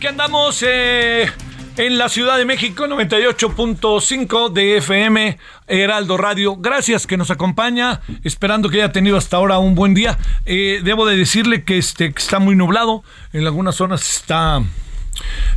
Aquí andamos eh, en la Ciudad de México, 98.5 de FM, Heraldo Radio. Gracias que nos acompaña, esperando que haya tenido hasta ahora un buen día. Eh, debo de decirle que, este, que está muy nublado, en algunas zonas está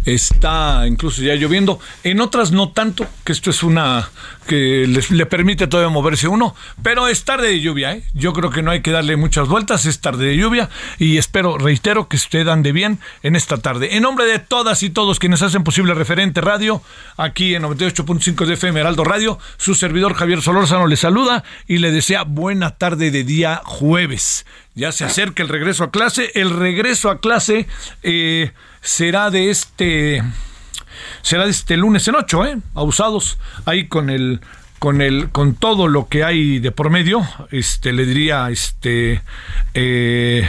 está incluso ya lloviendo, en otras no tanto, que esto es una que les, le permite todavía moverse uno, pero es tarde de lluvia, ¿eh? yo creo que no hay que darle muchas vueltas, es tarde de lluvia y espero, reitero, que usted ande bien en esta tarde. En nombre de todas y todos quienes hacen posible Referente Radio, aquí en 98.5 de FM Heraldo Radio, su servidor Javier Solórzano le saluda y le desea buena tarde de día jueves. Ya se acerca el regreso a clase, el regreso a clase... Eh, será de este será de este lunes en ocho, ¿eh? Abusados ahí con el con el con todo lo que hay de por medio, este le diría este eh,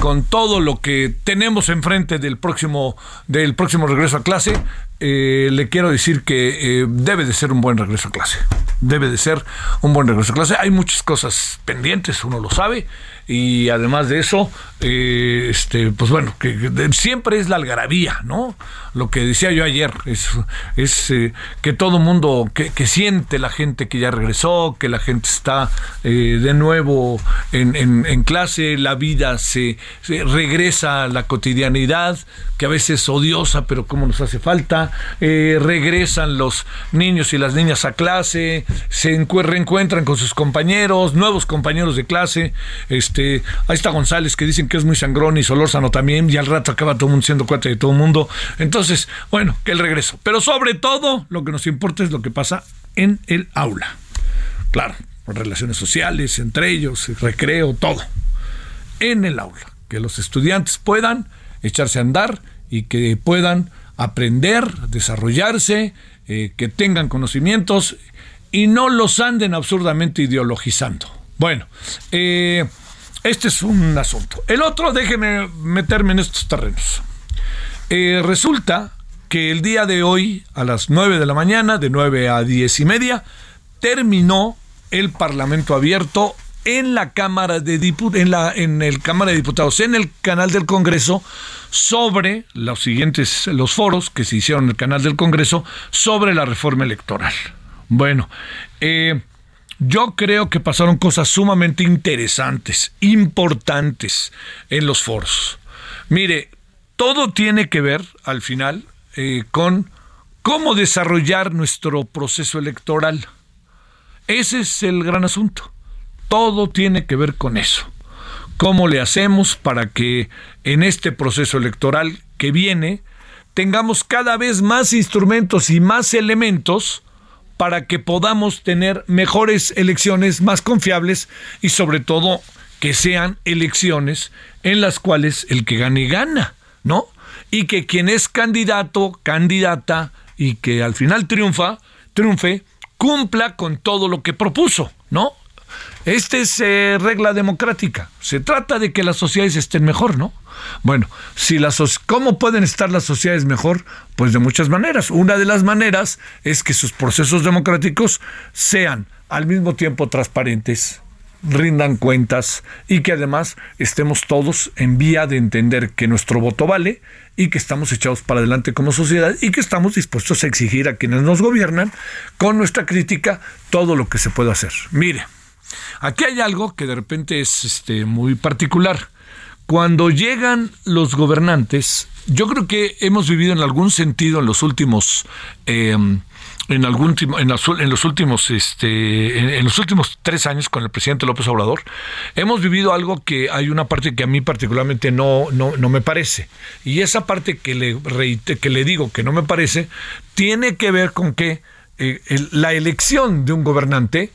con todo lo que tenemos enfrente del próximo del próximo regreso a clase, eh, le quiero decir que eh, debe de ser un buen regreso a clase. Debe de ser un buen regreso a clase. Hay muchas cosas pendientes, uno lo sabe y además de eso, eh, este, pues bueno, que, siempre es la algarabía, ¿no? Lo que decía yo ayer es, es eh, que todo mundo, que, que, siente la gente que ya regresó, que la gente está eh, de nuevo en, en, en, clase, la vida se, se, regresa a la cotidianidad, que a veces es odiosa, pero como nos hace falta, eh, regresan los niños y las niñas a clase, se reencuentran con sus compañeros, nuevos compañeros de clase, este este, ahí está González que dicen que es muy sangrón y Solórzano también, y al rato acaba todo el mundo siendo cuate de todo el mundo. Entonces, bueno, que el regreso. Pero sobre todo, lo que nos importa es lo que pasa en el aula. Claro, relaciones sociales, entre ellos, recreo, todo. En el aula. Que los estudiantes puedan echarse a andar y que puedan aprender, desarrollarse, eh, que tengan conocimientos y no los anden absurdamente ideologizando. Bueno, eh, este es un asunto. El otro, déjeme meterme en estos terrenos. Eh, resulta que el día de hoy, a las 9 de la mañana, de 9 a 10 y media, terminó el Parlamento abierto en la Cámara de Diputados, en la en el Cámara de Diputados, en el canal del Congreso, sobre los siguientes, los foros que se hicieron en el canal del Congreso sobre la reforma electoral. Bueno, eh, yo creo que pasaron cosas sumamente interesantes, importantes en los foros. Mire, todo tiene que ver, al final, eh, con cómo desarrollar nuestro proceso electoral. Ese es el gran asunto. Todo tiene que ver con eso. ¿Cómo le hacemos para que en este proceso electoral que viene tengamos cada vez más instrumentos y más elementos para que podamos tener mejores elecciones más confiables y sobre todo que sean elecciones en las cuales el que gane gana, ¿no? Y que quien es candidato, candidata y que al final triunfa, triunfe, cumpla con todo lo que propuso, ¿no? Esta es eh, regla democrática. Se trata de que las sociedades estén mejor, ¿no? Bueno, si las ¿cómo pueden estar las sociedades mejor? Pues de muchas maneras. Una de las maneras es que sus procesos democráticos sean al mismo tiempo transparentes, rindan cuentas y que además estemos todos en vía de entender que nuestro voto vale y que estamos echados para adelante como sociedad y que estamos dispuestos a exigir a quienes nos gobiernan con nuestra crítica todo lo que se pueda hacer. Mire, aquí hay algo que de repente es este, muy particular. Cuando llegan los gobernantes, yo creo que hemos vivido en algún sentido en los últimos eh, en algún en, los últimos este en, los últimos tres años con el presidente López Obrador hemos vivido algo que hay una parte que a mí particularmente no no, no me parece y esa parte que le que le digo que no me parece tiene que ver con que eh, la elección de un gobernante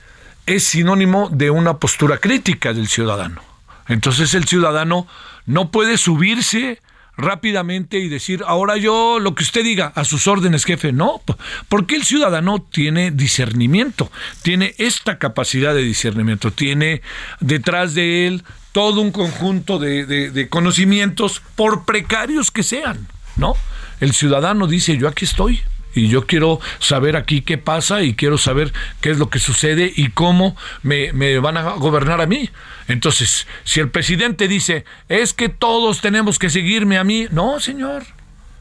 es sinónimo de una postura crítica del ciudadano entonces el ciudadano no puede subirse rápidamente y decir, ahora yo lo que usted diga, a sus órdenes, jefe. No, porque el ciudadano tiene discernimiento, tiene esta capacidad de discernimiento, tiene detrás de él todo un conjunto de, de conocimientos, por precarios que sean, ¿no? El ciudadano dice, yo aquí estoy, y yo quiero saber aquí qué pasa y quiero saber qué es lo que sucede y cómo me, van a gobernar a mí. Entonces, si el presidente dice, es que todos tenemos que seguirme a mí, no, señor.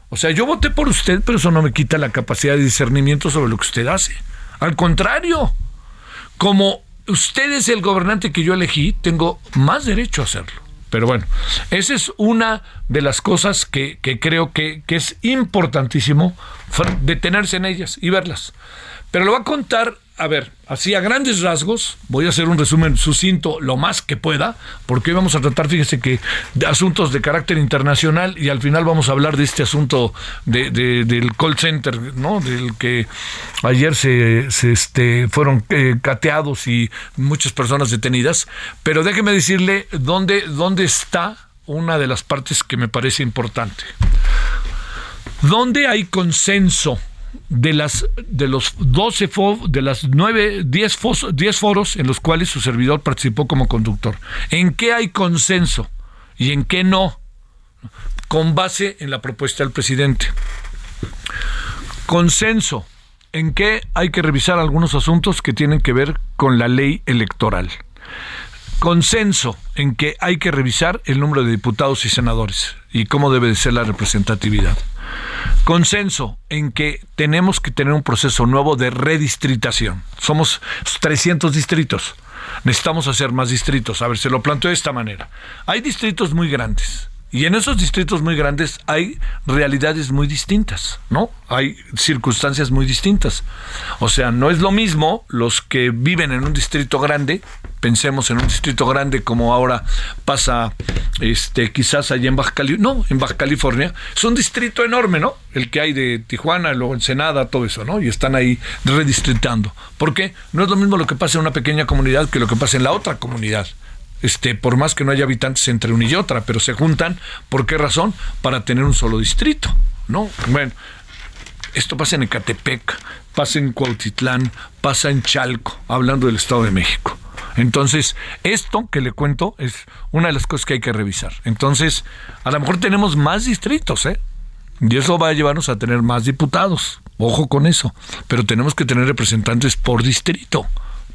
O sea, yo voté por usted, pero eso no me quita la capacidad de discernimiento sobre lo que usted hace. Al contrario, como usted es el gobernante que yo elegí, tengo más derecho a hacerlo. Pero bueno, esa es una de las cosas que, creo que, que, es importantísimo detenerse en ellas y verlas. Pero lo va a contar a ver, así a grandes rasgos, voy a hacer un resumen sucinto lo más que pueda, porque hoy vamos a tratar, fíjese que, de asuntos de carácter internacional y al final vamos a hablar de este asunto de, del call center, ¿no? Del que ayer se, este, fueron eh, cateados y muchas personas detenidas. Pero déjeme decirle dónde, dónde está una de las partes que me parece importante. ¿Dónde hay consenso? De las de los 12 de las 9 10, 10 foros en los cuales su servidor participó como conductor. ¿En qué hay consenso y en qué no? Con base en la propuesta del presidente. Consenso en qué hay que revisar algunos asuntos que tienen que ver con la ley electoral. Consenso en que hay que revisar el número de diputados y senadores y cómo debe de ser la representatividad Consenso en que tenemos que tener un proceso nuevo de redistritación. Somos 300 distritos. Necesitamos hacer más distritos. A ver, se lo planteo de esta manera. Hay distritos muy grandes y en esos distritos muy grandes hay realidades muy distintas, ¿no? Hay circunstancias muy distintas. O sea, no es lo mismo los que viven en un distrito grande, pensemos en un distrito grande como ahora pasa este quizás allá en Baja California, no, en Baja California, es un distrito enorme, ¿no? El que hay de Tijuana, luego Ensenada, todo eso, ¿no? Y están ahí redistritando. ¿Por qué? No es lo mismo lo que pasa en una pequeña comunidad que lo que pasa en la otra comunidad este, por más que no haya habitantes entre una y otra, pero se juntan, ¿por qué razón? Para tener un solo distrito, ¿no? Bueno, esto pasa en Ecatepec, pasa en Cuautitlán, pasa en Chalco, hablando del Estado de México. Entonces, esto que le cuento es una de las cosas que hay que revisar. Entonces, a lo mejor tenemos más distritos, ¿eh? Y eso va a llevarnos a tener más diputados. Ojo con eso. Pero tenemos que tener representantes por distrito.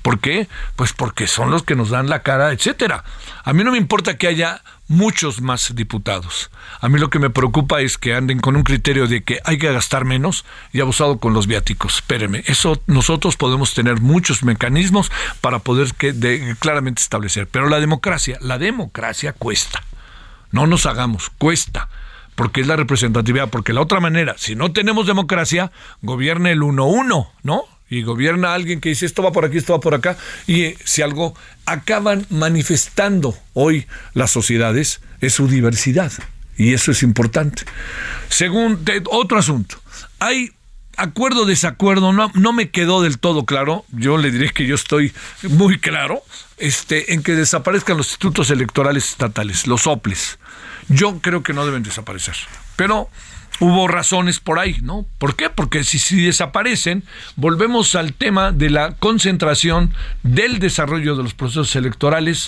¿Por qué? Pues porque son los que nos dan la cara, etcétera. A mí no me importa que haya muchos más diputados. A mí lo que me preocupa es que anden con un criterio de que hay que gastar menos y abusado con los viáticos. Espéreme, eso nosotros podemos tener muchos mecanismos para poder que claramente establecer. Pero la democracia, la democracia cuesta. No nos hagamos, cuesta porque es la representatividad, porque la otra manera, si no tenemos democracia, gobierna el 1-1, ¿no? Y gobierna alguien que dice esto va por aquí, esto va por acá, y eh, si algo acaban manifestando hoy las sociedades es su diversidad, y eso es importante. Según otro asunto, hay acuerdo desacuerdo, no, no me quedó del todo claro, yo le diré que yo estoy muy claro, este, en que desaparezcan los institutos electorales estatales, los OPLES. Yo creo que no deben desaparecer. Pero hubo razones por ahí, ¿no? ¿Por qué? Porque si, desaparecen, volvemos al tema de la concentración del desarrollo de los procesos electorales,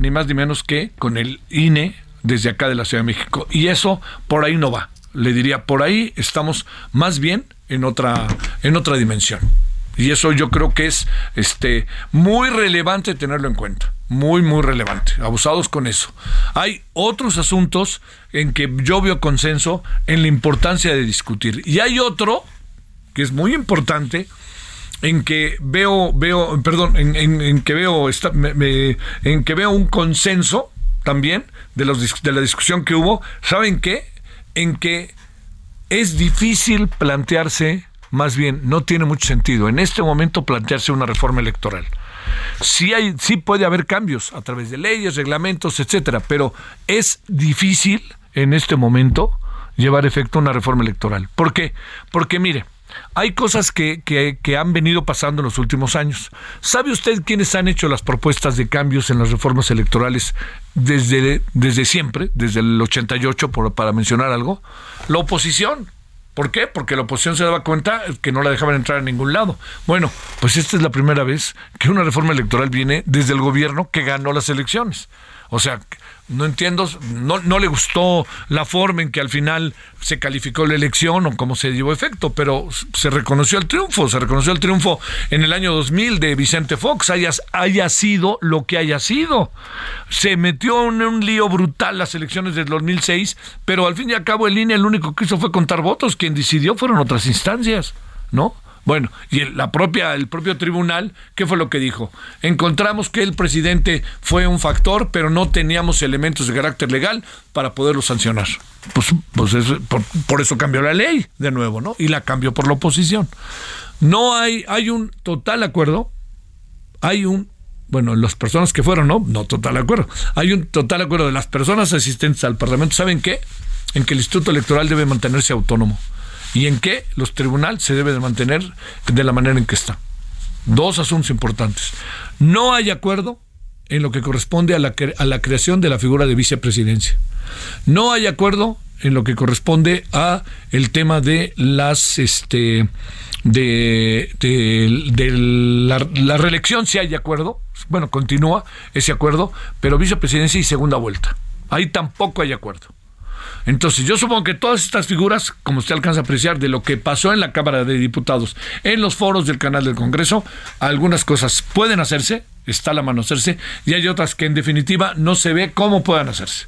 ni más ni menos que con el INE desde acá de la Ciudad de México. Y eso por ahí no va. Le diría, por ahí estamos más bien en otra, en otra dimensión. Y eso yo creo que es este, muy relevante tenerlo en cuenta. Muy, muy relevante. Abusados con eso. Hay otros asuntos en que yo veo consenso en la importancia de discutir. Y hay otro que es muy importante en que veo, veo, perdón, en, que veo, en que veo un consenso también de, los, de la discusión que hubo. ¿Saben qué? En que es difícil plantearse más bien no tiene mucho sentido en este momento plantearse una reforma electoral. Sí, hay, sí puede haber cambios a través de leyes, reglamentos, etcétera, pero es difícil en este momento llevar efecto una reforma electoral. ¿Por qué? Porque mire, hay cosas que, que, han venido pasando en los últimos años. ¿Sabe usted quiénes han hecho las propuestas de cambios en las reformas electorales desde, desde siempre, desde el 88, por, para mencionar algo? La oposición. ¿Por qué? Porque la oposición se daba cuenta que no la dejaban entrar a ningún lado. Bueno, pues esta es la primera vez que una reforma electoral viene desde el gobierno que ganó las elecciones. O sea, no entiendo, no, no le gustó la forma en que al final se calificó la elección o cómo se llevó efecto, pero se reconoció el triunfo, se reconoció el triunfo en el año 2000 de Vicente Fox, haya, haya sido lo que haya sido. Se metió en un lío brutal las elecciones del 2006, pero al fin y al cabo el INE el único que hizo fue contar votos, quien decidió fueron otras instancias, ¿no? Bueno, y el, la propia, el propio tribunal, ¿qué fue lo que dijo? Encontramos que el presidente fue un factor, pero no teníamos elementos de carácter legal para poderlo sancionar. Pues, pues por, eso cambió la ley de nuevo, ¿no? Y la cambió por la oposición. No hay, hay un total acuerdo, hay un bueno, las personas que fueron, no, no total acuerdo. Hay un total acuerdo de las personas asistentes al Parlamento. ¿Saben qué? En que el Instituto Electoral debe mantenerse autónomo y en qué los tribunales se deben de mantener de la manera en que está. Dos asuntos importantes. No hay acuerdo en lo que corresponde a la, a la creación de la figura de vicepresidencia. No hay acuerdo en lo que corresponde a el tema de las este de, de, la, reelección si hay acuerdo bueno continúa ese acuerdo pero vicepresidencia y segunda vuelta ahí tampoco hay acuerdo entonces, yo supongo que todas estas figuras, como usted alcanza a apreciar, de lo que pasó en la Cámara de Diputados, en los foros del canal del Congreso, algunas cosas pueden hacerse, está la mano hacerse, y hay otras que en definitiva no se ve cómo puedan hacerse.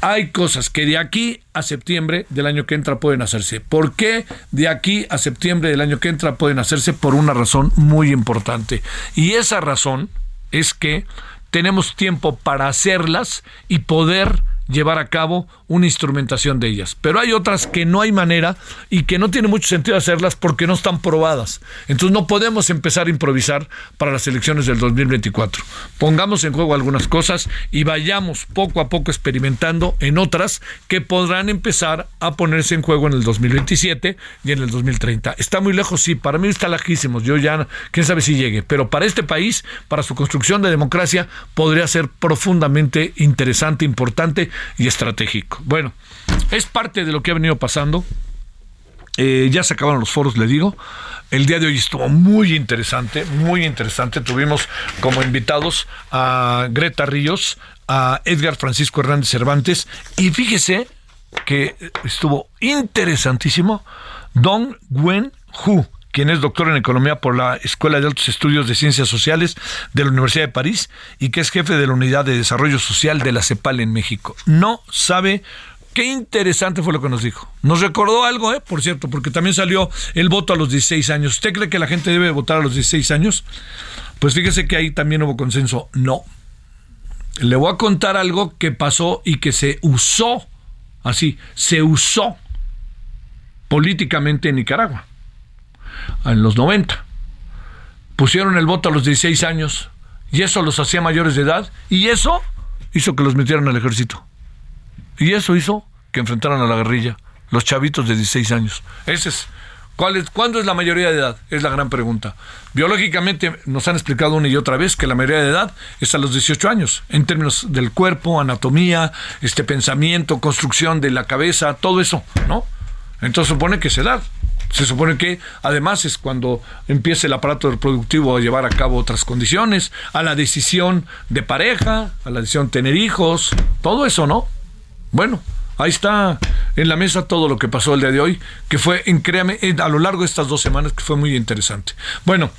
Hay cosas que de aquí a septiembre del año que entra pueden hacerse. ¿Por qué de aquí a septiembre del año que entra pueden hacerse? Por una razón muy importante. Y esa razón es que tenemos tiempo para hacerlas y poder llevar a cabo una instrumentación de ellas. Pero hay otras que no hay manera y que no tiene mucho sentido hacerlas porque no están probadas. Entonces no podemos empezar a improvisar para las elecciones del 2024. Pongamos en juego algunas cosas y vayamos poco a poco experimentando en otras que podrán empezar a ponerse en juego en el 2027 y en el 2030. Está muy lejos, sí, para mí está lejísimos. Yo ya, quién sabe si llegue, pero para este país, para su construcción de democracia, podría ser profundamente interesante, importante y estratégico. Bueno, es parte de lo que ha venido pasando. Eh, ya se acabaron los foros, le digo. El día de hoy estuvo muy interesante, muy interesante. Tuvimos como invitados a Greta Ríos, a Edgar Francisco Hernández Cervantes y fíjese que estuvo interesantísimo Don Gwen Hu quien es doctor en economía por la Escuela de Altos Estudios de Ciencias Sociales de la Universidad de París y que es jefe de la Unidad de Desarrollo Social de la CEPAL en México. No sabe Qué interesante fue lo que nos dijo. Nos recordó algo, ¿eh? por cierto, porque también salió el voto a los 16 años. ¿Usted cree que la gente debe votar a los 16 años? Pues fíjese que ahí también hubo consenso. No. Le voy a contar algo que pasó y que se usó, así, se usó políticamente en Nicaragua en los 90. Pusieron el voto a los 16 años y eso los hacía mayores de edad y eso hizo que los metieran al ejército. Y eso hizo que enfrentaran a la guerrilla los chavitos de 16 años. Ese es ¿Cuál es, ¿Cuándo es la mayoría de edad? Es la gran pregunta. Biológicamente nos han explicado una y otra vez que la mayoría de edad es a los 18 años, en términos del cuerpo, anatomía, este pensamiento, construcción de la cabeza, todo eso, ¿no? Entonces supone que es edad. Se supone que además es cuando empieza el aparato reproductivo a llevar a cabo otras condiciones, a la decisión de pareja, a la decisión de tener hijos, todo eso, ¿no? Bueno, ahí está en la mesa todo lo que pasó el día de hoy, que fue, créame, a lo largo de estas dos semanas, que fue muy interesante. Bueno,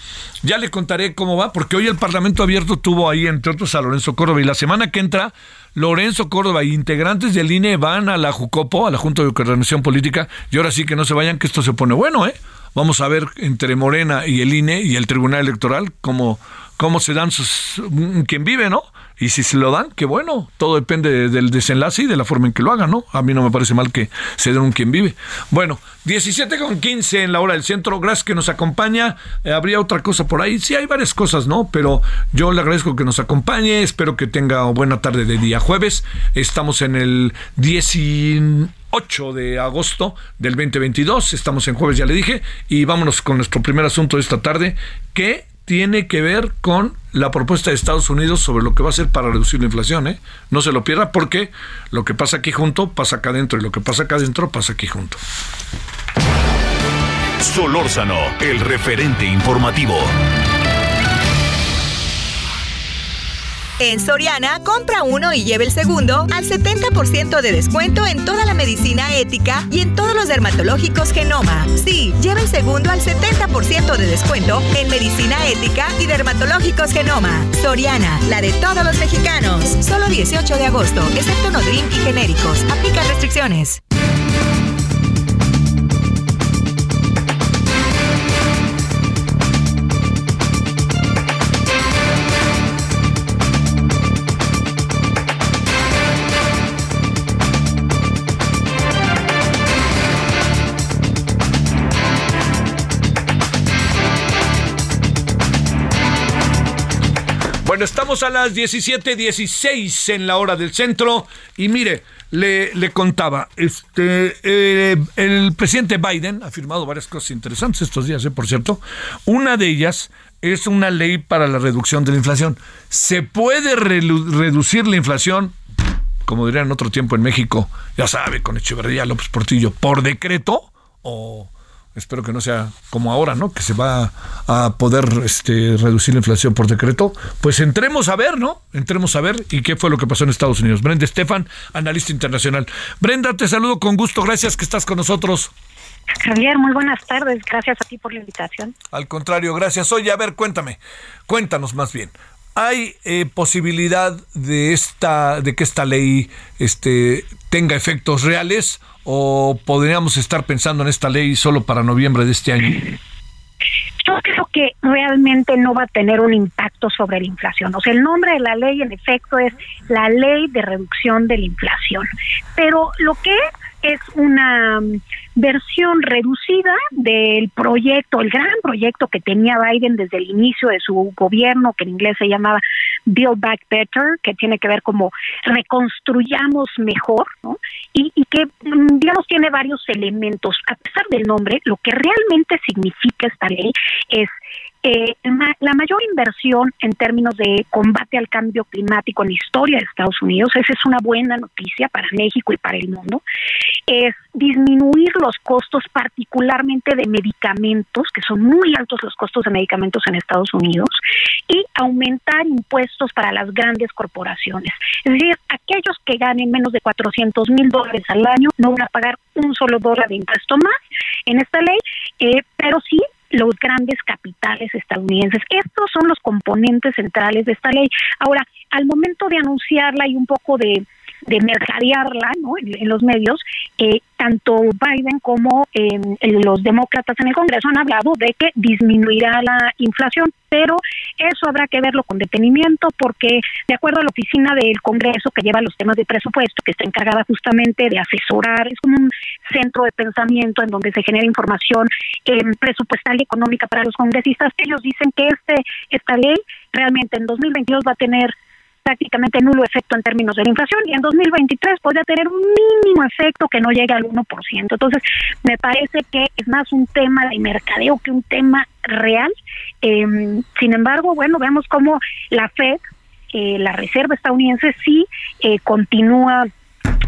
ya le contaré cómo va, porque hoy el Parlamento Abierto tuvo ahí, entre otros, a Lorenzo Córdoba, y la semana que entra, Lorenzo Córdoba integrantes del INE van a la JUCOPO, a la Junta de Coordinación Política, y ahora sí que no se vayan, que esto se pone bueno, ¿eh? Vamos a ver entre Morena y el INE y el Tribunal Electoral cómo, cómo se dan sus... quien vive, ¿no? Y si se lo dan, qué bueno. Todo depende del desenlace y de la forma en que lo hagan, ¿no? A mí no me parece mal que se den un quien vive. Bueno, 17 con 15 en la hora del centro. Gracias que nos acompaña. Eh, habría otra cosa por ahí. Sí, hay varias cosas, ¿no? Pero yo le agradezco que nos acompañe. Espero que tenga buena tarde de día jueves. Estamos en el 18 de agosto del 2022. Estamos en jueves, ya le dije. Y vámonos con nuestro primer asunto de esta tarde, que tiene que ver con la propuesta de Estados Unidos sobre lo que va a hacer para reducir la inflación. ¿eh? No se lo pierda porque lo que pasa aquí junto pasa acá adentro y lo que pasa acá adentro pasa aquí junto. Solórzano, el referente informativo. En Soriana, compra uno y lleve el segundo al 70% de descuento en toda la medicina ética y en todos los dermatológicos Genoma. Sí, lleve el segundo al 70% de descuento en medicina ética y dermatológicos Genoma. Soriana, la de todos los mexicanos. Solo 18 de agosto, excepto Nodrim y genéricos. Aplica restricciones. Estamos a las 17:16 en la hora del centro y mire, le, le contaba, este, eh, el presidente Biden ha firmado varias cosas interesantes estos días, eh, por cierto. Una de ellas es una ley para la reducción de la inflación. ¿Se puede reducir la inflación, como dirían en otro tiempo en México, ya sabe, con Echeverría López Portillo, por decreto o espero que no sea como ahora, ¿no? Que se va a poder este, reducir la inflación por decreto. Pues entremos a ver, ¿no? Entremos a ver y qué fue lo que pasó en Estados Unidos. Brenda Estefan, analista internacional. Brenda, te saludo con gusto. Gracias que estás con nosotros. Javier, muy buenas tardes. Gracias a ti por la invitación. Al contrario, gracias. Oye, a ver, cuéntame. Cuéntanos más bien. ¿Hay eh, posibilidad de esta, de que esta ley este, tenga efectos reales o podríamos estar pensando en esta ley solo para noviembre de este año? Yo creo que realmente no va a tener un impacto sobre la inflación. O sea, el nombre de la ley en efecto es la ley de reducción de la inflación. Pero lo que es una mm, versión reducida del proyecto, el gran proyecto que tenía Biden desde el inicio de su gobierno, que en inglés se llamaba Build Back Better, que tiene que ver como reconstruyamos mejor, ¿no? Y, y que, mm, digamos, tiene varios elementos. A pesar del nombre, lo que realmente significa esta ley es eh, la mayor inversión en términos de combate al cambio climático en la historia de Estados Unidos, esa es una buena noticia para México y para el mundo, es disminuir los costos particularmente de medicamentos, que son muy altos los costos de medicamentos en Estados Unidos, y aumentar impuestos para las grandes corporaciones. Es decir, aquellos que ganen menos de 400 mil dólares al año no van a pagar un solo dólar de impuesto más en esta ley, eh, pero sí los grandes capitales estadounidenses. Estos son los componentes centrales de esta ley. Ahora, al momento de anunciarla y un poco de de mercadearla ¿no? en, los medios, eh, tanto Biden como eh, los demócratas en el Congreso han hablado de que disminuirá la inflación, pero eso habrá que verlo con detenimiento porque de acuerdo a la oficina del Congreso que lleva los temas de presupuesto, que está encargada justamente de asesorar, es como un centro de pensamiento en donde se genera información eh, presupuestal y económica para los congresistas, ellos dicen que este esta ley realmente en 2022 va a tener prácticamente nulo efecto en términos de la inflación y en 2023 podría tener un mínimo efecto que no llegue al 1%. Entonces, me parece que es más un tema de mercadeo que un tema real. Em, sin embargo, bueno, vemos cómo la Fed, eh, la Reserva estadounidense, sí eh, continúa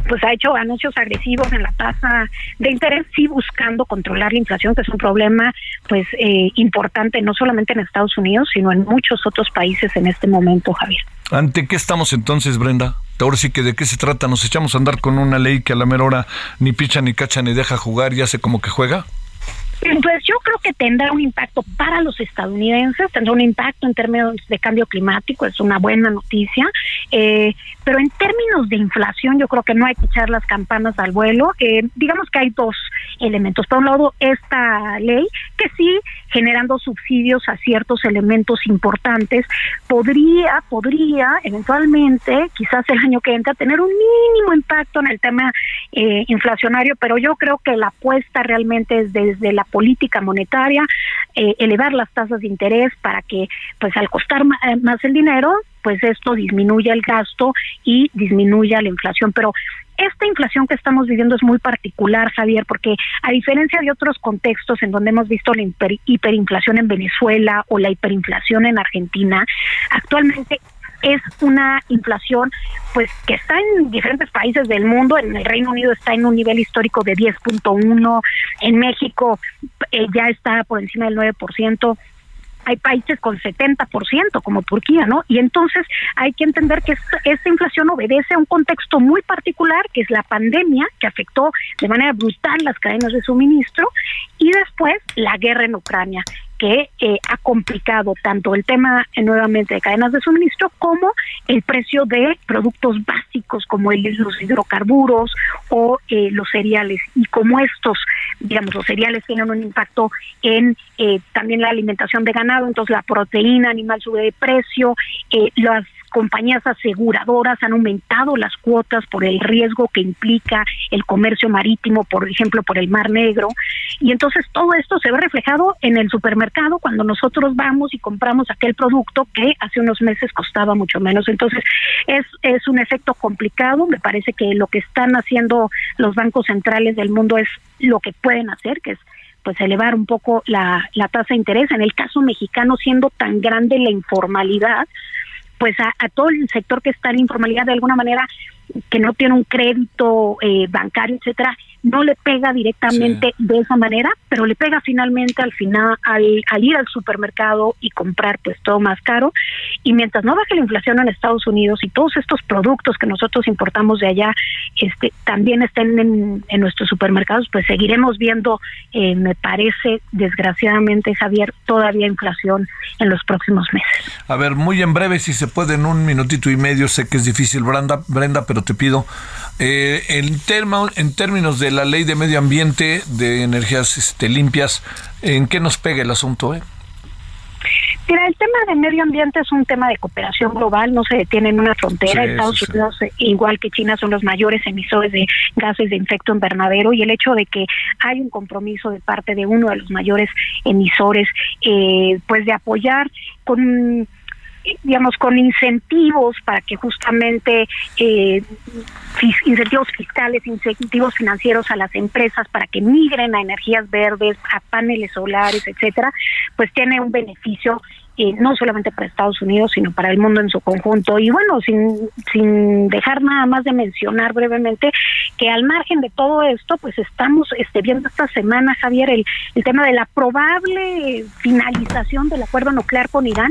pues ha hecho anuncios agresivos en la tasa de interés, sí buscando controlar la inflación, que es un problema pues eh, importante no solamente en Estados Unidos, sino en muchos otros países en este momento, Javier. ¿Ante qué estamos entonces, Brenda? Ahora sí que de qué se trata, nos echamos a andar con una ley que a la mera hora ni picha ni cacha ni deja jugar y hace como que juega. Pues yo creo que tendrá un impacto para los estadounidenses, tendrá un impacto en términos de cambio climático, es una buena noticia, eh, pero en términos de inflación yo creo que no hay que echar las campanas al vuelo. Eh, digamos que hay dos elementos. Por un lado, esta ley que sí, generando subsidios a ciertos elementos importantes, podría, podría eventualmente, quizás el año que entra, tener un mínimo impacto en el tema eh, inflacionario, pero yo creo que la apuesta realmente es desde la política monetaria, eh, elevar las tasas de interés para que, pues al costar eh, más el dinero, pues esto disminuya el gasto y disminuya la inflación. Pero esta inflación que estamos viviendo es muy particular, Javier, porque a diferencia de otros contextos en donde hemos visto la hiperinflación en Venezuela o la hiperinflación en Argentina, actualmente es una inflación pues que está en diferentes países del mundo, en el Reino Unido está en un nivel histórico de 10.1, en México eh, ya está por encima del 9%, hay países con 70% como Turquía, ¿no? Y entonces hay que entender que esta, esta, inflación obedece a un contexto muy particular, que es la pandemia, que afectó de manera brutal las cadenas de suministro, y después la guerra en Ucrania que eh, ha complicado tanto el tema eh, nuevamente de cadenas de suministro como el precio de productos básicos como el, los hidrocarburos o eh, los cereales. Y como estos digamos los cereales tienen un impacto en también la alimentación de ganado entonces la proteína animal sube de precio las compañías aseguradoras han aumentado las cuotas por el riesgo que implica el comercio marítimo, por ejemplo, por el Mar Negro. Y entonces todo esto se ve reflejado en el supermercado cuando nosotros vamos y compramos aquel producto que hace unos meses costaba mucho menos. Entonces es, es un efecto complicado. Me parece que lo que están haciendo los bancos centrales del mundo es lo que pueden hacer, que es pues elevar un poco la, la tasa de interés. En el caso mexicano, siendo tan grande la informalidad, pues a, todo el sector que está en informalidad de alguna manera que no tiene un crédito eh, bancario, etcétera, no le pega directamente de esa manera, pero le pega finalmente al final al, ir al supermercado y comprar pues todo más caro. Y mientras no baje la inflación en Estados Unidos y todos estos productos que nosotros importamos de allá este también estén en, nuestros supermercados, pues seguiremos viendo, eh, me parece, desgraciadamente, Javier, todavía inflación en los próximos meses. A ver, muy en breve, si se puede, en un minutito y medio, sé que es difícil, Brenda, Brenda pero te pido, eh, en, en términos de la ley de medio ambiente, de energías este, limpias, ¿en qué nos pega el asunto? Eh? Mira, el tema de medio ambiente es un tema de cooperación global, no se detiene en una frontera. Estados Unidos, igual que China, son los mayores emisores de gases de efecto invernadero y el hecho de que hay un compromiso de parte de uno de los mayores emisores, eh, pues de apoyar con digamos, con incentivos para que justamente eh, incentivos fiscales, incentivos financieros a las empresas para que migren a energías verdes, a paneles solares, etcétera, pues tiene un beneficio eh, no solamente para Estados Unidos, sino para el mundo en su conjunto. Y bueno, sin, sin dejar nada más de mencionar brevemente que al margen de todo esto, pues estamos este, viendo esta semana, Javier, el, el tema de la probable finalización del acuerdo nuclear con Irán.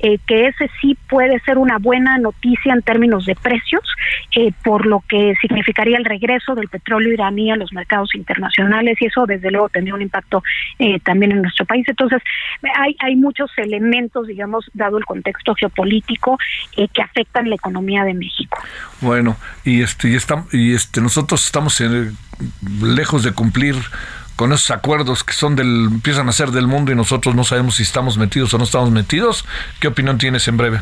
Eh, que ese sí puede ser una buena noticia en términos de precios, eh, por lo que significaría el regreso del petróleo iraní a los mercados internacionales y eso desde luego tendría un impacto eh, también en nuestro país. Entonces, hay, hay muchos elementos, digamos, dado el contexto geopolítico, que afectan la economía de México. Bueno, y este, y, estamos, y este nosotros estamos lejos de cumplir con esos acuerdos que son del empiezan a ser del mundo y nosotros no sabemos si estamos metidos o no estamos metidos. ¿Qué opinión tienes en breve?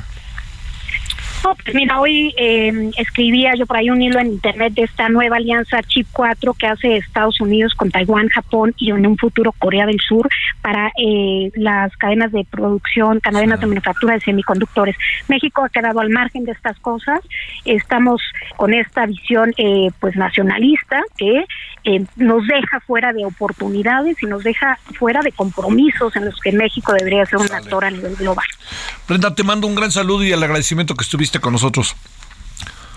pues mira, hoy eh, escribía yo por ahí un hilo en internet de esta nueva alianza Chip 4 que hace Estados Unidos con Taiwán, Japón y en un futuro Corea del Sur para eh, las cadenas de producción, cadenas de manufactura de semiconductores. México ha quedado al margen de estas cosas. Estamos con esta visión eh, pues nacionalista que nos deja fuera de oportunidades y nos deja fuera de compromisos en los que México debería ser un actor a nivel global. Brenda, te mando un gran saludo y el agradecimiento que estuviste con nosotros.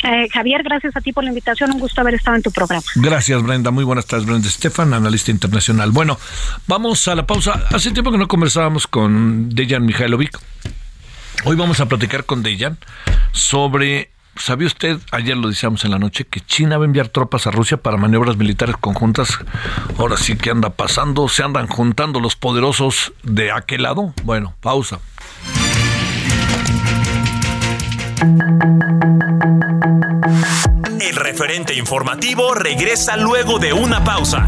Eh, Javier, gracias a ti por la invitación. Un gusto haber estado en tu programa. Gracias, Brenda. Muy buenas tardes, Brenda Estefan, analista internacional. Bueno, vamos a la pausa. Hace tiempo que no conversábamos con Dejan Mihailovic. Hoy vamos a platicar con Dejan sobre ¿Sabía usted, ayer lo decíamos en la noche, que China va a enviar tropas a Rusia para maniobras militares conjuntas? Ahora sí que anda pasando, se andan juntando los poderosos de aquel lado. Bueno, pausa. El referente informativo regresa luego de una pausa.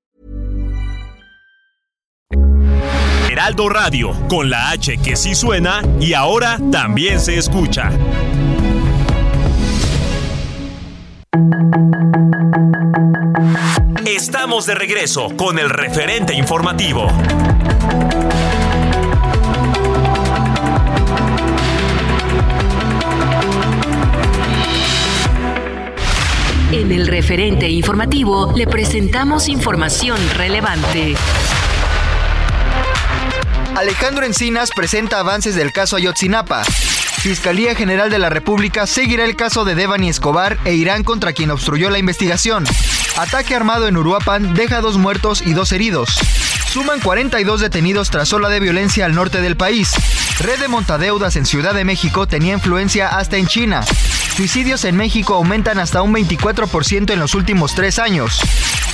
Heraldo Radio, con la H que sí suena y ahora también se escucha. Estamos de regreso con el referente informativo. En el referente informativo le presentamos información relevante. Alejandro Encinas presenta avances del caso Ayotzinapa. Fiscalía General de la República seguirá el caso de Devani Escobar e Irán contra quien obstruyó la investigación. Ataque armado en Uruapan deja dos muertos y dos heridos. Suman 42 detenidos tras ola de violencia al norte del país. Red de montadeudas en Ciudad de México tenía influencia hasta en China. Suicidios en México aumentan hasta un 24% en los últimos tres años.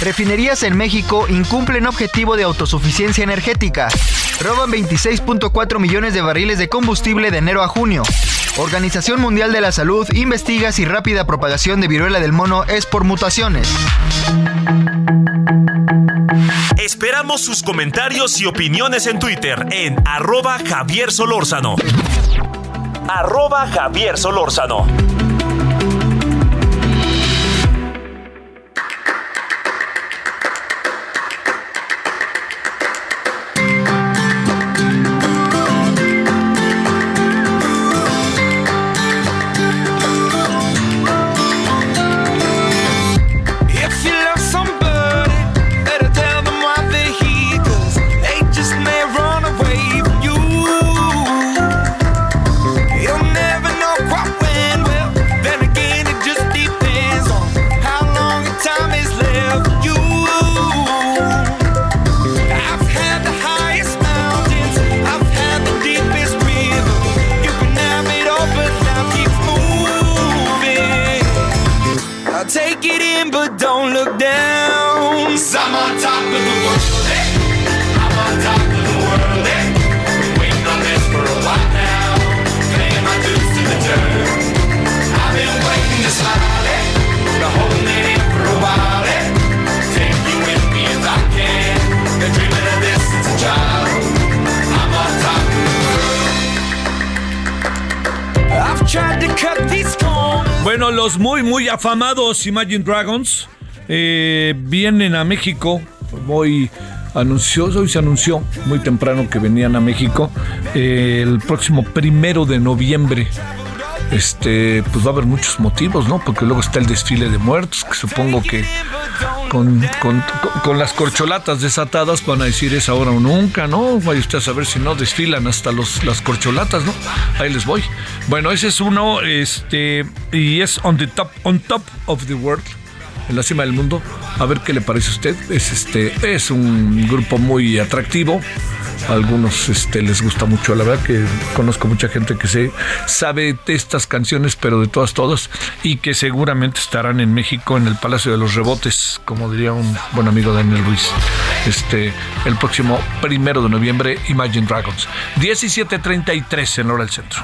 Refinerías en México incumplen objetivo de autosuficiencia energética. Roban 26.4 millones de barriles de combustible de enero a junio. Organización Mundial de la Salud investiga si rápida propagación de viruela del mono es por mutaciones. Esperamos sus comentarios y opiniones en Twitter en arroba Javier Solórzano. Arroba Javier Solórzano. Muy, afamados Imagine Dragons eh, vienen a México. Hoy anunció, hoy se anunció muy temprano que venían a México eh, el próximo primero de noviembre. este, pues va a haber muchos motivos, ¿no? Porque luego está el desfile de muertos, que supongo que con, con, las corcholatas desatadas van a decir es ahora o nunca, ¿no? Vaya usted a saber si no desfilan hasta los, las corcholatas, ¿no? Ahí les voy. Bueno, ese es uno, este, y es on the top, on top of the world en la cima del mundo. A ver qué le parece a usted. Es este es un grupo muy atractivo. A algunos este, les gusta mucho. La verdad que conozco mucha gente que se sabe de estas canciones, pero de todas, todas, y que seguramente estarán en México en el Palacio de los Rebotes, como diría un buen amigo Daniel Ruiz. Este, el próximo primero de noviembre, Imagine Dragons. 17.33 en hora del centro.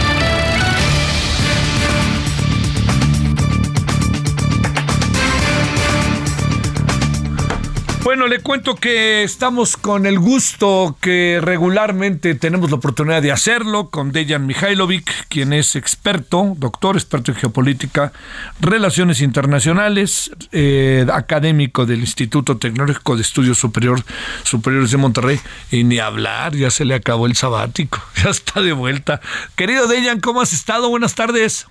Bueno, le cuento que estamos con el gusto que regularmente tenemos la oportunidad de hacerlo con Dejan Mihailovic, quien es experto, doctor, experto en geopolítica, relaciones internacionales, eh, académico del Instituto Tecnológico de Estudios Superior, Superiores de Monterrey. Y ni hablar, ya se le acabó el sabático, ya está de vuelta. Querido Dejan, ¿cómo has estado? Buenas tardes.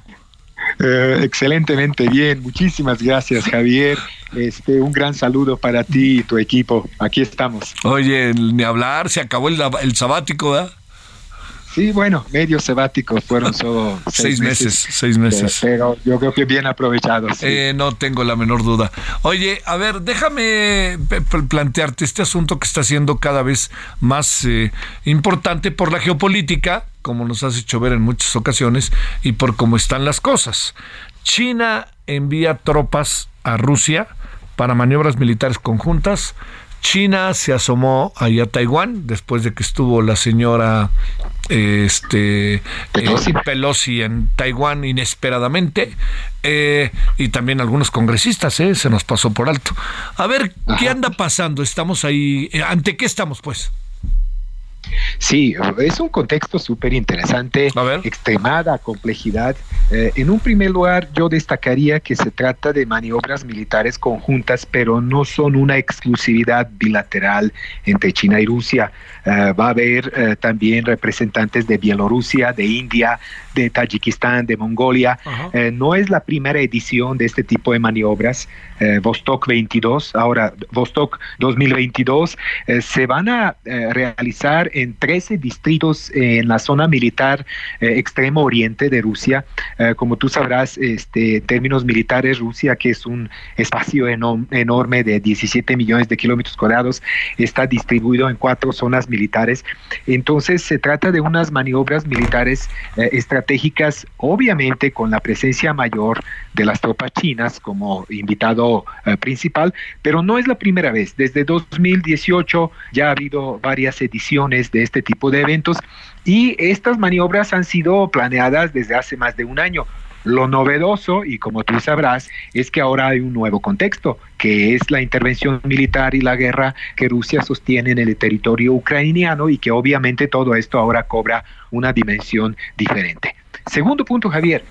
Eh, excelentemente bien, muchísimas gracias Javier. Este, un gran saludo para ti y tu equipo. Aquí estamos. Oye, ni hablar, se acabó el, el sabático, ¿verdad? Sí, bueno, medio sabático fueron solo seis, meses, Seis meses. Pero yo creo que bien aprovechados. Eh, no tengo la menor duda. Oye, a ver, déjame plantearte este asunto que está siendo cada vez más eh, importante por la geopolítica, como nos has hecho ver en muchas ocasiones, y por cómo están las cosas. China envía tropas a Rusia para maniobras militares conjuntas China se asomó ahí a Taiwán después de que estuvo la señora este Pelosi, en Taiwán inesperadamente eh, y también algunos congresistas eh, se nos pasó por alto. A ver, ¿qué anda pasando? Estamos ahí, eh, ¿ante qué estamos pues? Sí, es un contexto súper interesante, extremada complejidad. Eh, en un primer lugar, yo destacaría que se trata de maniobras militares conjuntas, pero no son una exclusividad bilateral entre China y Rusia. Eh, va a haber eh, también representantes de Bielorrusia, de India, de Tayikistán, de Mongolia. no es la primera edición de este tipo de maniobras. Vostok 22, ahora Vostok 2022, se van a realizar en 13 distritos en la zona militar eh, extremo oriente de Rusia. Eh, como tú sabrás, este, en términos militares, Rusia, que es un espacio enorme de 17 millones de kilómetros cuadrados, está distribuido en cuatro zonas militares. Entonces, se trata de unas maniobras militares eh, estratégicas, obviamente con la presencia mayor de las tropas chinas como invitado principal, pero no es la primera vez. Desde 2018 ya ha habido varias ediciones de este tipo de eventos y estas maniobras han sido planeadas desde hace más de un año. Lo novedoso, y como tú sabrás, es que ahora hay un nuevo contexto, que es la intervención militar y la guerra que Rusia sostiene en el territorio ucraniano y que obviamente todo esto ahora cobra una dimensión diferente. Segundo punto, Javier,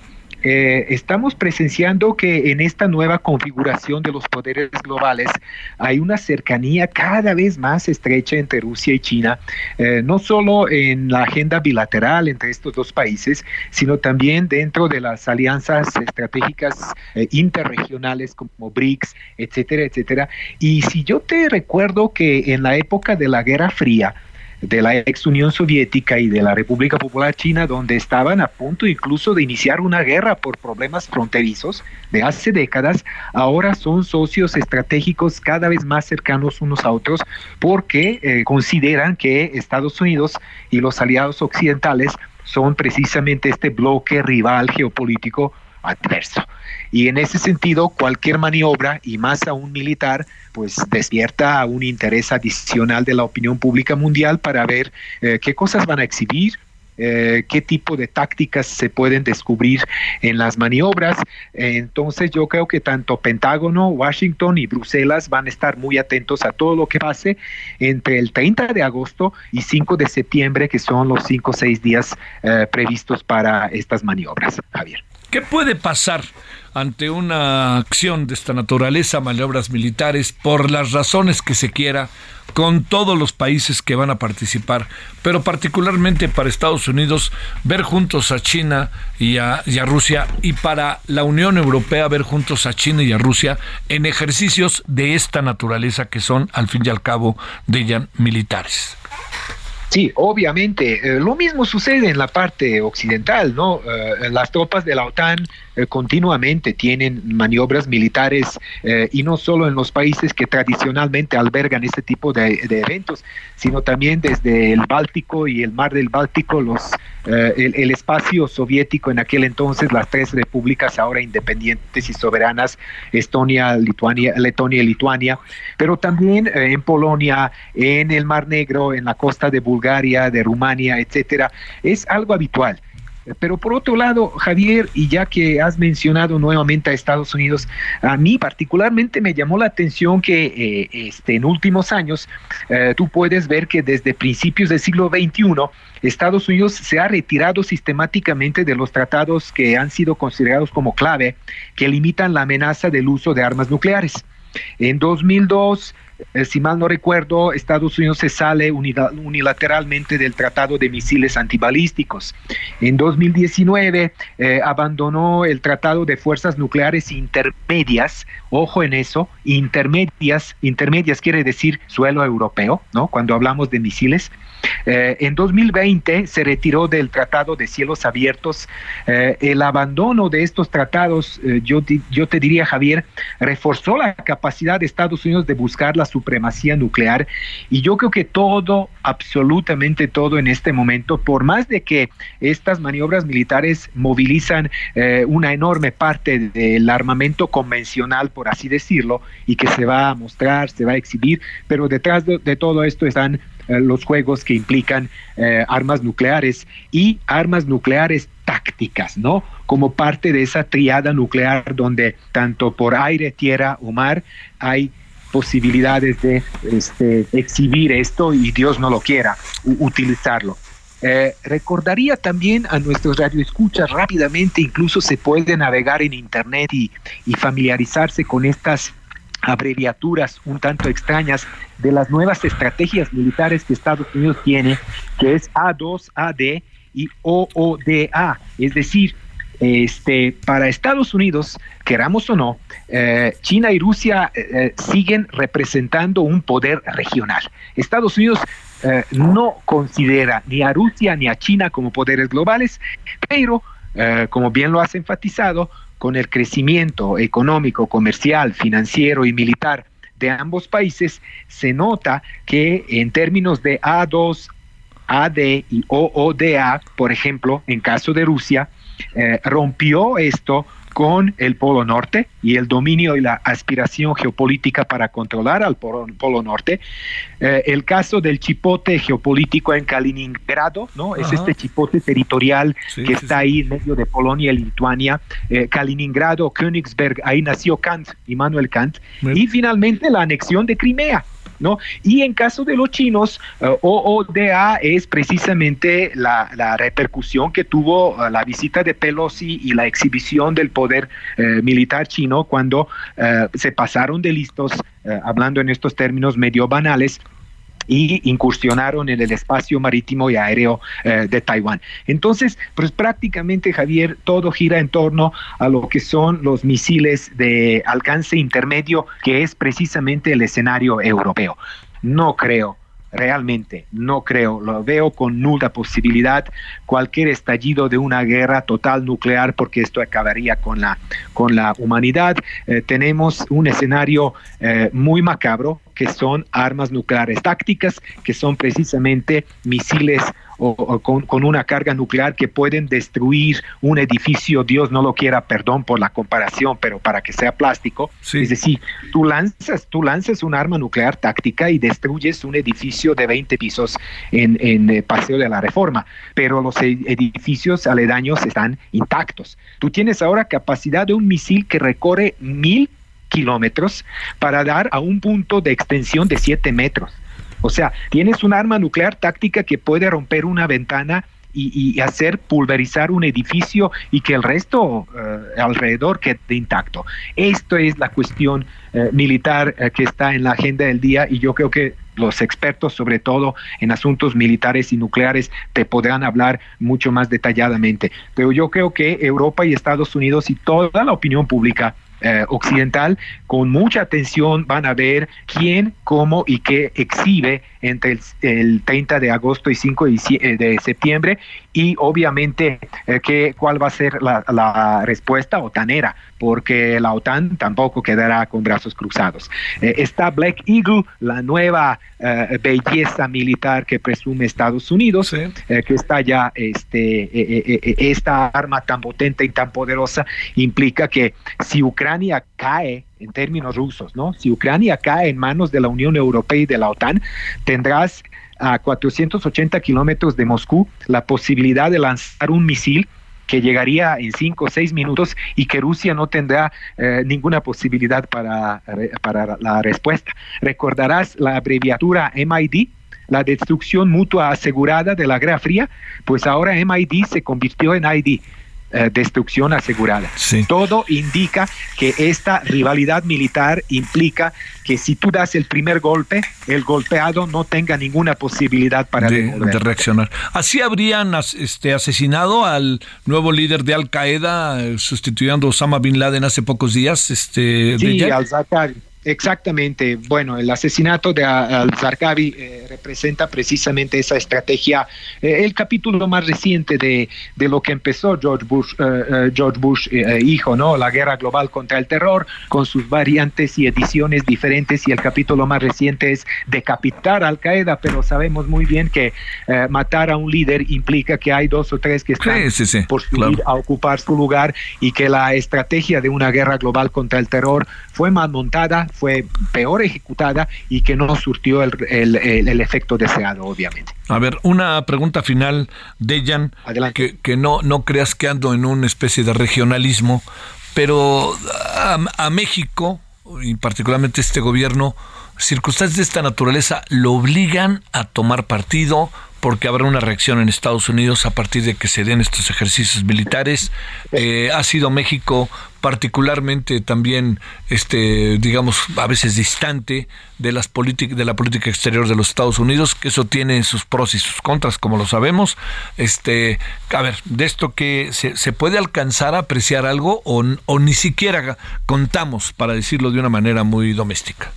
eh, estamos presenciando que en esta nueva configuración de los poderes globales hay una cercanía cada vez más estrecha entre Rusia y China, eh, no solo en la agenda bilateral entre estos dos países, sino también dentro de las alianzas estratégicas eh, interregionales como BRICS, etcétera, etcétera. Y si yo te recuerdo que en la época de la Guerra Fría, de la ex Unión Soviética y de la República Popular China, donde estaban a punto incluso de iniciar una guerra por problemas fronterizos de hace décadas, ahora son socios estratégicos cada vez más cercanos unos a otros porque eh, consideran que Estados Unidos y los aliados occidentales son precisamente este bloque rival geopolítico adverso. Y en ese sentido, cualquier maniobra, y más aún militar, pues despierta un interés adicional de la opinión pública mundial para ver eh, qué cosas van a exhibir, eh, qué tipo de tácticas se pueden descubrir en las maniobras. Entonces yo creo que tanto Pentágono, Washington y Bruselas van a estar muy atentos a todo lo que pase entre el 30 de agosto y 5 de septiembre, que son los 5 o 6 días eh, previstos para estas maniobras. Javier. ¿Qué puede pasar ante una acción de esta naturaleza, maniobras militares, por las razones que se quiera, con todos los países que van a participar, pero particularmente para Estados Unidos, ver juntos a China y a, Rusia, y para la Unión Europea ver juntos a China y a Rusia en ejercicios de esta naturaleza que son, al fin y al cabo, de ya militares. Sí, obviamente. Eh, lo mismo sucede en la parte occidental, ¿no? Eh, las tropas de la OTAN eh, continuamente tienen maniobras militares y no solo en los países que tradicionalmente albergan este tipo de, eventos, sino también desde el Báltico y el mar del Báltico, los, el, el, espacio soviético en aquel entonces, las tres repúblicas ahora independientes y soberanas, Estonia, Lituania, Letonia y Lituania, pero también en Polonia, en el Mar Negro, en la costa de Bulgaria, de Rumania, etcétera, es algo habitual. Pero por otro lado, Javier, y ya que has mencionado nuevamente a Estados Unidos, a mí particularmente me llamó la atención que eh, este, en últimos años eh, tú puedes ver que desde principios del siglo XXI Estados Unidos se ha retirado sistemáticamente de los tratados que han sido considerados como clave que limitan la amenaza del uso de armas nucleares. En 2002 eh, si mal no recuerdo, Estados Unidos se sale unilateralmente del Tratado de Misiles Antibalísticos. En 2019 eh, abandonó el Tratado de Fuerzas Nucleares Intermedias, ojo en eso, intermedias, intermedias quiere decir suelo europeo, ¿no? Cuando hablamos de misiles. Eh, en 2020 se retiró del Tratado de Cielos Abiertos. Eh, el abandono de estos tratados, eh, yo, yo te diría, Javier, reforzó la capacidad de Estados Unidos de buscar la supremacía nuclear. Y yo creo que todo, absolutamente todo en este momento, por más de que estas maniobras militares movilizan una enorme parte del armamento convencional, por así decirlo, y que se va a mostrar, se va a exhibir, pero detrás de todo esto están eh, los juegos que implican eh, armas nucleares y armas nucleares tácticas, ¿no? Como parte de esa triada nuclear donde tanto por aire, tierra o mar hay posibilidades de este, exhibir esto y Dios no lo quiera, utilizarlo. Eh, recordaría también a nuestros radioescuchas rápidamente, incluso se puede navegar en Internet y, familiarizarse con estas abreviaturas un tanto extrañas de las nuevas estrategias militares que Estados Unidos tiene, que es A2AD y OODA, es decir, este, para Estados Unidos, queramos o no, eh, China y Rusia eh, eh, siguen representando un poder regional. Estados Unidos no considera ni a Rusia ni a China como poderes globales, pero, como bien lo has enfatizado, con el crecimiento económico, comercial, financiero y militar de ambos países, se nota que en términos de A2, AD y OODA, por ejemplo, en caso de Rusia, eh, rompió esto con el Polo Norte y el dominio y la aspiración geopolítica para controlar al Polo, Norte. Eh, el caso del chipote geopolítico en Kaliningrado, ¿no? Es este chipote territorial que está ahí en medio de Polonia y Lituania. Eh, Kaliningrado, Königsberg, ahí nació Kant, Immanuel Kant. Y finalmente la anexión de Crimea. ¿No? Y en caso de los chinos, uh, OODA es precisamente la, repercusión que tuvo uh, la visita de Pelosi y la exhibición del poder uh, militar chino cuando se pasaron de listos, hablando en estos términos medio banales, y incursionaron en el espacio marítimo y aéreo eh, de Taiwán. Entonces, pues prácticamente, Javier, todo gira en torno a lo que son los misiles de alcance intermedio, que es precisamente el escenario europeo. No creo realmente no creo, lo veo con nula posibilidad cualquier estallido de una guerra total nuclear porque esto acabaría con la, con la humanidad. Eh, tenemos un escenario eh, muy macabro que son armas nucleares tácticas, que son precisamente misiles o, con, una carga nuclear que pueden destruir un edificio, Dios no lo quiera, perdón por la comparación, pero para que sea plástico. Es decir, tú lanzas, tú lanzas un arma nuclear táctica y destruyes un edificio de 20 pisos en, en eh, Paseo de la Reforma, pero los e, edificios aledaños están intactos. Tú tienes ahora capacidad de un misil que recorre mil kilómetros para dar a un punto de extensión de 7 metros. O sea, tienes un arma nuclear táctica que puede romper una ventana y, hacer pulverizar un edificio y que el resto eh, alrededor quede intacto. Esto es la cuestión eh, militar eh, que está en la agenda del día y yo creo que los expertos, sobre todo en asuntos militares y nucleares, te podrán hablar mucho más detalladamente. Pero yo creo que Europa y Estados Unidos y toda la opinión pública eh, occidental, con mucha atención van a ver quién, cómo y qué exhibe entre el, 30 de agosto y 5 eh, de, septiembre y obviamente eh, cuál va a ser la, respuesta otanera, porque la OTAN tampoco quedará con brazos cruzados. está Black Eagle, la nueva belleza militar que presume Estados Unidos, que está ya, este, esta arma tan potente y tan poderosa implica que si Ucrania Ucrania cae en términos rusos, ¿no? Si Ucrania cae en manos de la Unión Europea y de la OTAN, tendrás a 480 kilómetros de Moscú la posibilidad de lanzar un misil que llegaría en cinco o seis minutos y que Rusia no tendrá eh, ninguna posibilidad para, para la respuesta. Recordarás la abreviatura MID, la destrucción mutua asegurada de la Guerra Fría, pues ahora MID se convirtió en ID, eh, destrucción asegurada. Todo indica que esta rivalidad militar implica que si tú das el primer golpe, el golpeado no tenga ninguna posibilidad para de, reaccionar. Así habrían este, asesinado al nuevo líder de Al Qaeda, eh, sustituyendo a Osama bin Laden hace pocos días. Este, sí, al-Zakari. Exactamente. Bueno, el asesinato de al-Zarqawi eh, representa precisamente esa estrategia, eh, el capítulo más reciente de, de, lo que empezó George Bush, eh, George Bush hijo, ¿no? La guerra global contra el terror, con sus variantes y ediciones diferentes, y el capítulo más reciente es decapitar a Al-Qaeda, pero sabemos muy bien que matar a un líder implica que hay dos o tres que están por subir a ocupar su lugar y que la estrategia de una guerra global contra el terror fue mal montada, fue peor ejecutada y que no surtió el, el, efecto deseado, obviamente. A ver, una pregunta final, Dejan, que, que no, no creas que ando en una especie de regionalismo, pero a, a México, y particularmente este gobierno, circunstancias de esta naturaleza lo obligan a tomar partido, porque habrá una reacción en Estados Unidos a partir de que se den estos ejercicios militares. Eh, ha sido México particularmente también, este, digamos, a veces distante de las de la política exterior de los Estados Unidos, que eso tiene sus pros y sus contras, como lo sabemos. Este, a ver, de esto que se, se puede alcanzar a apreciar algo o, o ni siquiera contamos, para decirlo de una manera muy doméstica.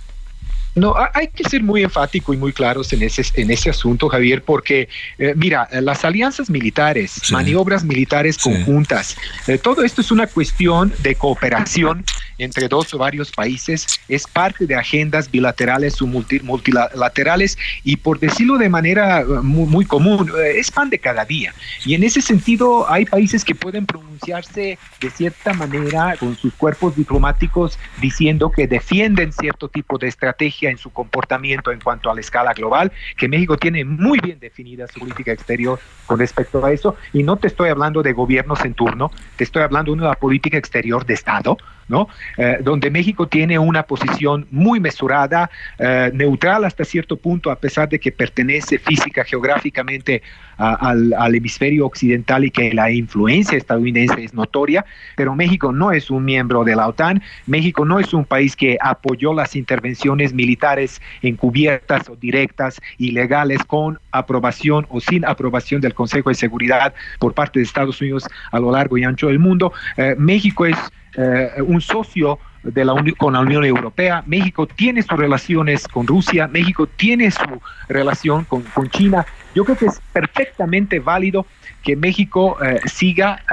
No, hay que ser muy enfático y muy claros en ese, en ese asunto, Javier, porque, eh, mira, las alianzas militares, maniobras militares conjuntas, eh, todo esto es una cuestión de cooperación entre dos o varios países, es parte de agendas bilaterales o multilaterales y, por decirlo de manera eh, muy, muy común, es pan de cada día. Y en ese sentido, hay países que pueden pronunciarse de cierta manera con sus cuerpos diplomáticos diciendo que defienden cierto tipo de estrategia en su comportamiento en cuanto a la escala global, que México tiene muy bien definida su política exterior con respecto a eso, y no te estoy hablando de gobiernos en turno, te estoy hablando de una política exterior de Estado, ¿no? Eh, donde México tiene una posición muy mesurada, eh, neutral hasta cierto punto, a pesar de que pertenece física, geográficamente al, hemisferio occidental y que la influencia estadounidense es notoria, pero México no es un miembro de la OTAN, México no es un país que apoyó las intervenciones militares encubiertas o directas, ilegales, con aprobación o sin aprobación del Consejo de Seguridad por parte de Estados Unidos a lo largo y ancho del mundo. Eh, México es eh, un socio de la con la Unión Europea, México tiene sus relaciones con Rusia, México tiene su relación con, con China. Yo creo que es perfectamente válido que México eh, siga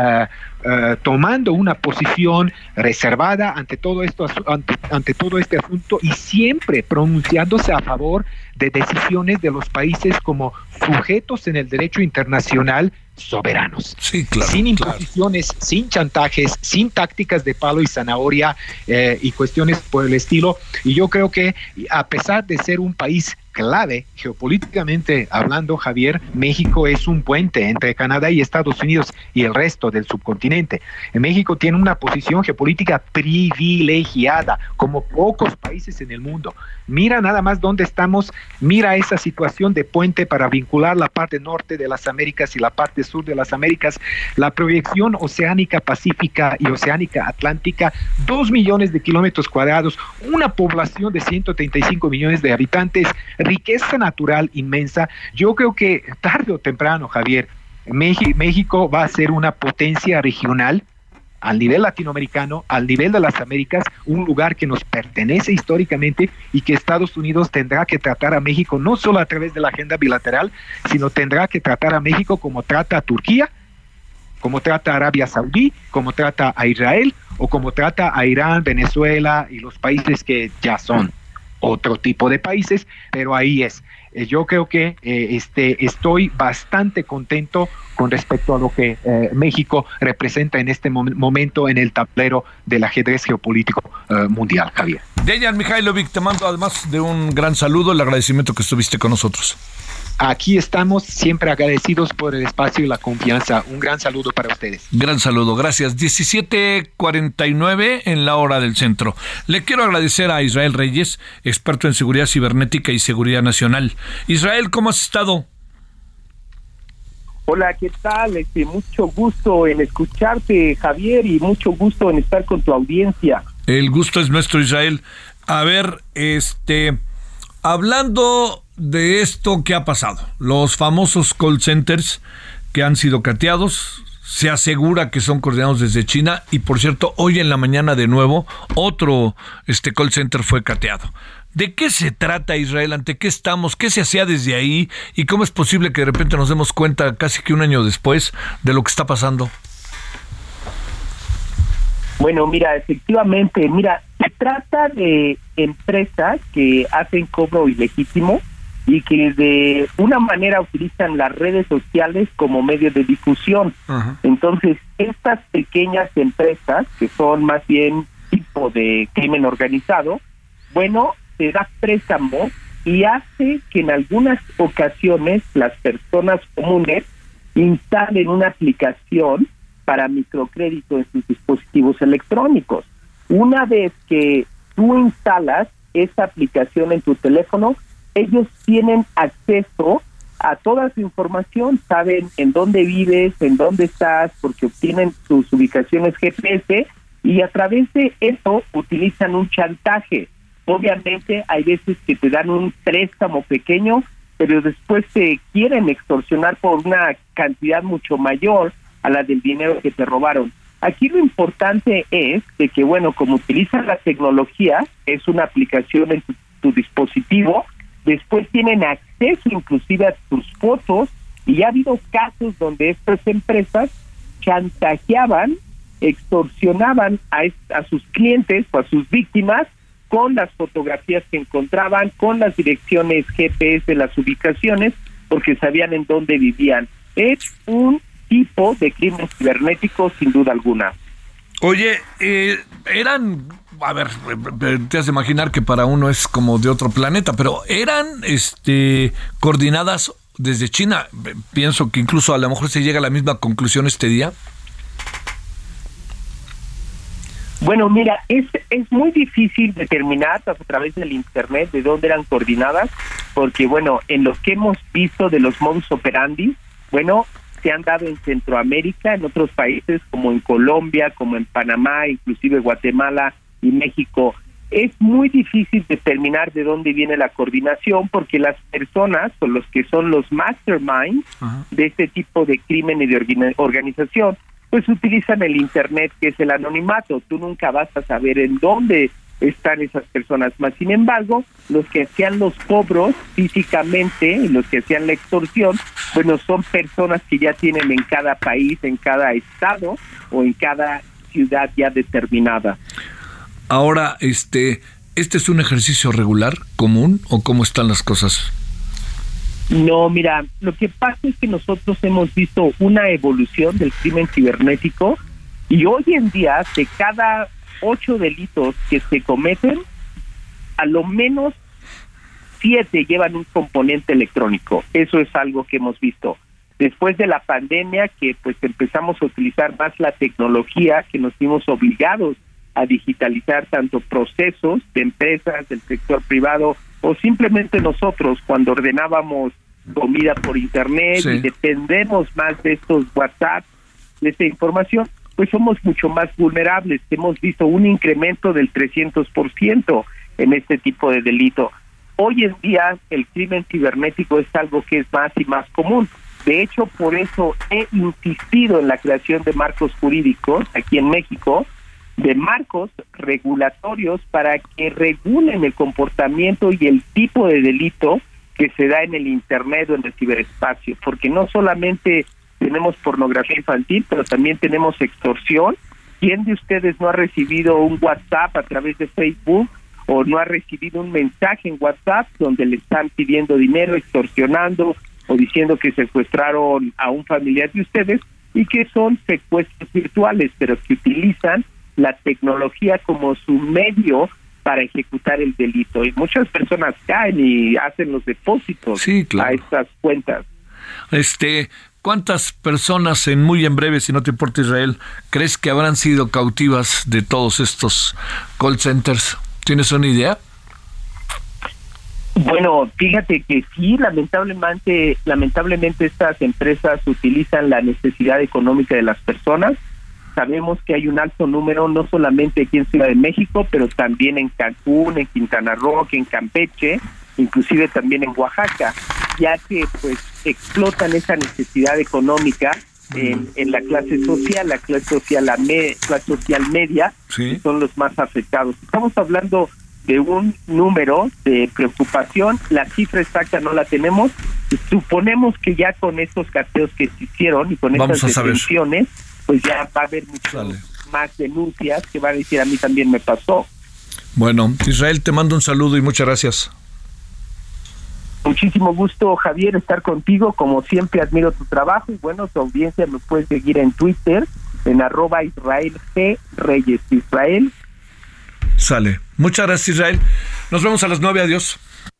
eh, tomando una posición reservada ante todo esto, ante, ante todo este asunto y siempre pronunciándose a favor de decisiones de los países como sujetos en el derecho internacional soberanos. sin imposiciones, sin chantajes, sin tácticas de palo y zanahoria eh, y cuestiones por el estilo. Y yo creo que a pesar de ser un país clave geopolíticamente hablando, Javier, México es un puente entre Canadá y Estados Unidos y el resto del subcontinente. México tiene una posición geopolítica privilegiada, como pocos países en el mundo. Mira nada más dónde estamos, mira esa situación de puente para vincular la parte norte de las Américas y la parte sur de las Américas, la proyección oceánica pacífica y oceánica atlántica, dos millones de kilómetros cuadrados, una población de 135 millones de habitantes, riqueza natural inmensa. Yo creo que tarde o temprano, Javier, México va a ser una potencia regional al nivel latinoamericano, al nivel de las Américas, un lugar que nos pertenece históricamente y que Estados Unidos tendrá que tratar a México no solo a través de la agenda bilateral, sino tendrá que tratar a México como trata a Turquía, como trata a Arabia Saudí, como trata a Israel o como trata a Irán, Venezuela y los países que ya son otro tipo de países, pero ahí es. Eh, yo creo que eh, este, estoy bastante contento con respecto a lo que eh, México representa en este momento en el tablero del ajedrez geopolítico mundial, Javier. Dejan Mihailovic, te mando además de un gran saludo, el agradecimiento que estuviste con nosotros. Aquí estamos siempre agradecidos por el espacio y la confianza. Un gran saludo para ustedes. Gran saludo, gracias. 17:49 en la hora del centro. Le quiero agradecer a Israel Reyes, experto en seguridad cibernética y seguridad nacional. Israel, ¿cómo has estado? Hola, ¿qué tal? Este, mucho gusto en escucharte, Javier, y mucho gusto en estar con tu audiencia. El gusto es nuestro, Israel. A ver, este, hablando de esto que ha pasado. Los famosos call centers que han sido cateados, se asegura que son coordinados desde China y por cierto, hoy en la mañana de nuevo otro este call center fue cateado. ¿De qué se trata Israel? ¿Ante qué estamos? ¿Qué se hacía desde ahí? ¿Y cómo es posible que de repente nos demos cuenta casi que un año después de lo que está pasando? Bueno, mira, efectivamente, mira, se trata de empresas que hacen cobro ilegítimo y que de una manera utilizan las redes sociales como medio de difusión. Entonces, estas pequeñas empresas, que son más bien tipo de crimen organizado, bueno, se da préstamo y hace que en algunas ocasiones las personas comunes instalen una aplicación para microcrédito en sus dispositivos electrónicos. Una vez que tú instalas esa aplicación en tu teléfono, ellos tienen acceso a toda su información, saben en dónde vives, en dónde estás, porque obtienen sus ubicaciones GPS y a través de eso utilizan un chantaje. Obviamente hay veces que te dan un préstamo pequeño, pero después te quieren extorsionar por una cantidad mucho mayor a la del dinero que te robaron. Aquí lo importante es de que, bueno, como utilizan la tecnología, es una aplicación en tu dispositivo, después tienen acceso inclusive a tus fotos y ha habido casos donde estas empresas chantajeaban, extorsionaban a, a sus clientes o a sus víctimas con las fotografías que encontraban, con las direcciones GPS de las ubicaciones, porque sabían en dónde vivían. Es un tipo de crimen cibernético sin duda alguna. Oye, eh, eran a ver, te has de imaginar que para uno es como de otro planeta, pero eran este coordinadas desde China. Pienso que incluso a lo mejor se llega a la misma conclusión este día. Bueno, mira, es, es muy difícil determinar a través del Internet de dónde eran coordinadas, porque bueno, en lo que hemos visto de los modus operandi, bueno, se han dado en Centroamérica, en otros países como en Colombia, como en Panamá, inclusive Guatemala, y México, es muy difícil determinar de dónde viene la coordinación porque las personas o los que son los masterminds de este tipo de crimen y de organización, pues utilizan el Internet que es el anonimato. Tú nunca vas a saber en dónde están esas personas. Más sin embargo, los que hacían los cobros físicamente, los que hacían la extorsión, bueno, son personas que ya tienen en cada país, en cada estado o en cada ciudad ya determinada. Ahora, este, ¿este es un ejercicio regular, común o cómo están las cosas? No, mira, lo que pasa es que nosotros hemos visto una evolución del crimen cibernético y hoy en día de cada ocho delitos que se cometen, a lo menos siete llevan un componente electrónico. Eso es algo que hemos visto. Después de la pandemia, que pues empezamos a utilizar más la tecnología, que nos vimos obligados a digitalizar tanto procesos de empresas, del sector privado, o simplemente nosotros cuando ordenábamos comida por internet y dependemos más de estos WhatsApp, de esta información, pues somos mucho más vulnerables. Hemos visto un incremento del 300% en este tipo de delito. Hoy en día el crimen cibernético es algo que es más y más común. De hecho, por eso he insistido en la creación de marcos jurídicos aquí en México, de marcos regulatorios para que regulen el comportamiento y el tipo de delito que se da en el Internet o en el ciberespacio, porque no solamente tenemos pornografía infantil, pero también tenemos extorsión. ¿Quién de ustedes no ha recibido un WhatsApp a través de Facebook o no ha recibido un mensaje en WhatsApp donde le están pidiendo dinero, extorsionando o diciendo que secuestraron a un familiar de ustedes y que son secuestros virtuales, pero que utilizan la tecnología como su medio para ejecutar el delito. Y muchas personas caen y hacen los depósitos a estas cuentas. Este, ¿Cuántas personas en muy en breve, si no te importa Israel, crees que habrán sido cautivas de todos estos call centers? ¿Tienes una idea? Bueno, fíjate que sí, lamentablemente, lamentablemente estas empresas utilizan la necesidad económica de las personas sabemos que hay un alto número no solamente aquí en Ciudad de México, pero también en Cancún, en Quintana Roo, en Campeche, inclusive también en Oaxaca, ya que pues explotan esa necesidad económica en, en la clase social, la clase social, la clase social media, que son los más afectados. Estamos hablando de un número de preocupación, la cifra exacta no la tenemos, suponemos que ya con estos cateos que se hicieron y con estas detenciones, pues ya va a haber muchas más denuncias que van a decir a mí también me pasó. Bueno, Israel, te mando un saludo y muchas gracias. Muchísimo gusto, Javier, estar contigo. Como siempre, admiro tu trabajo y bueno, tu audiencia me puede seguir en Twitter, en arroba Israel G. Reyes Israel. Sale. Muchas gracias, Israel. Nos vemos a las nueve. Adiós.